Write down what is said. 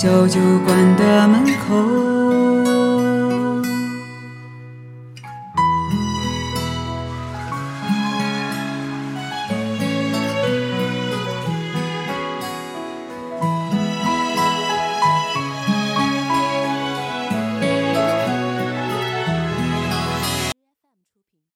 小酒馆的门口。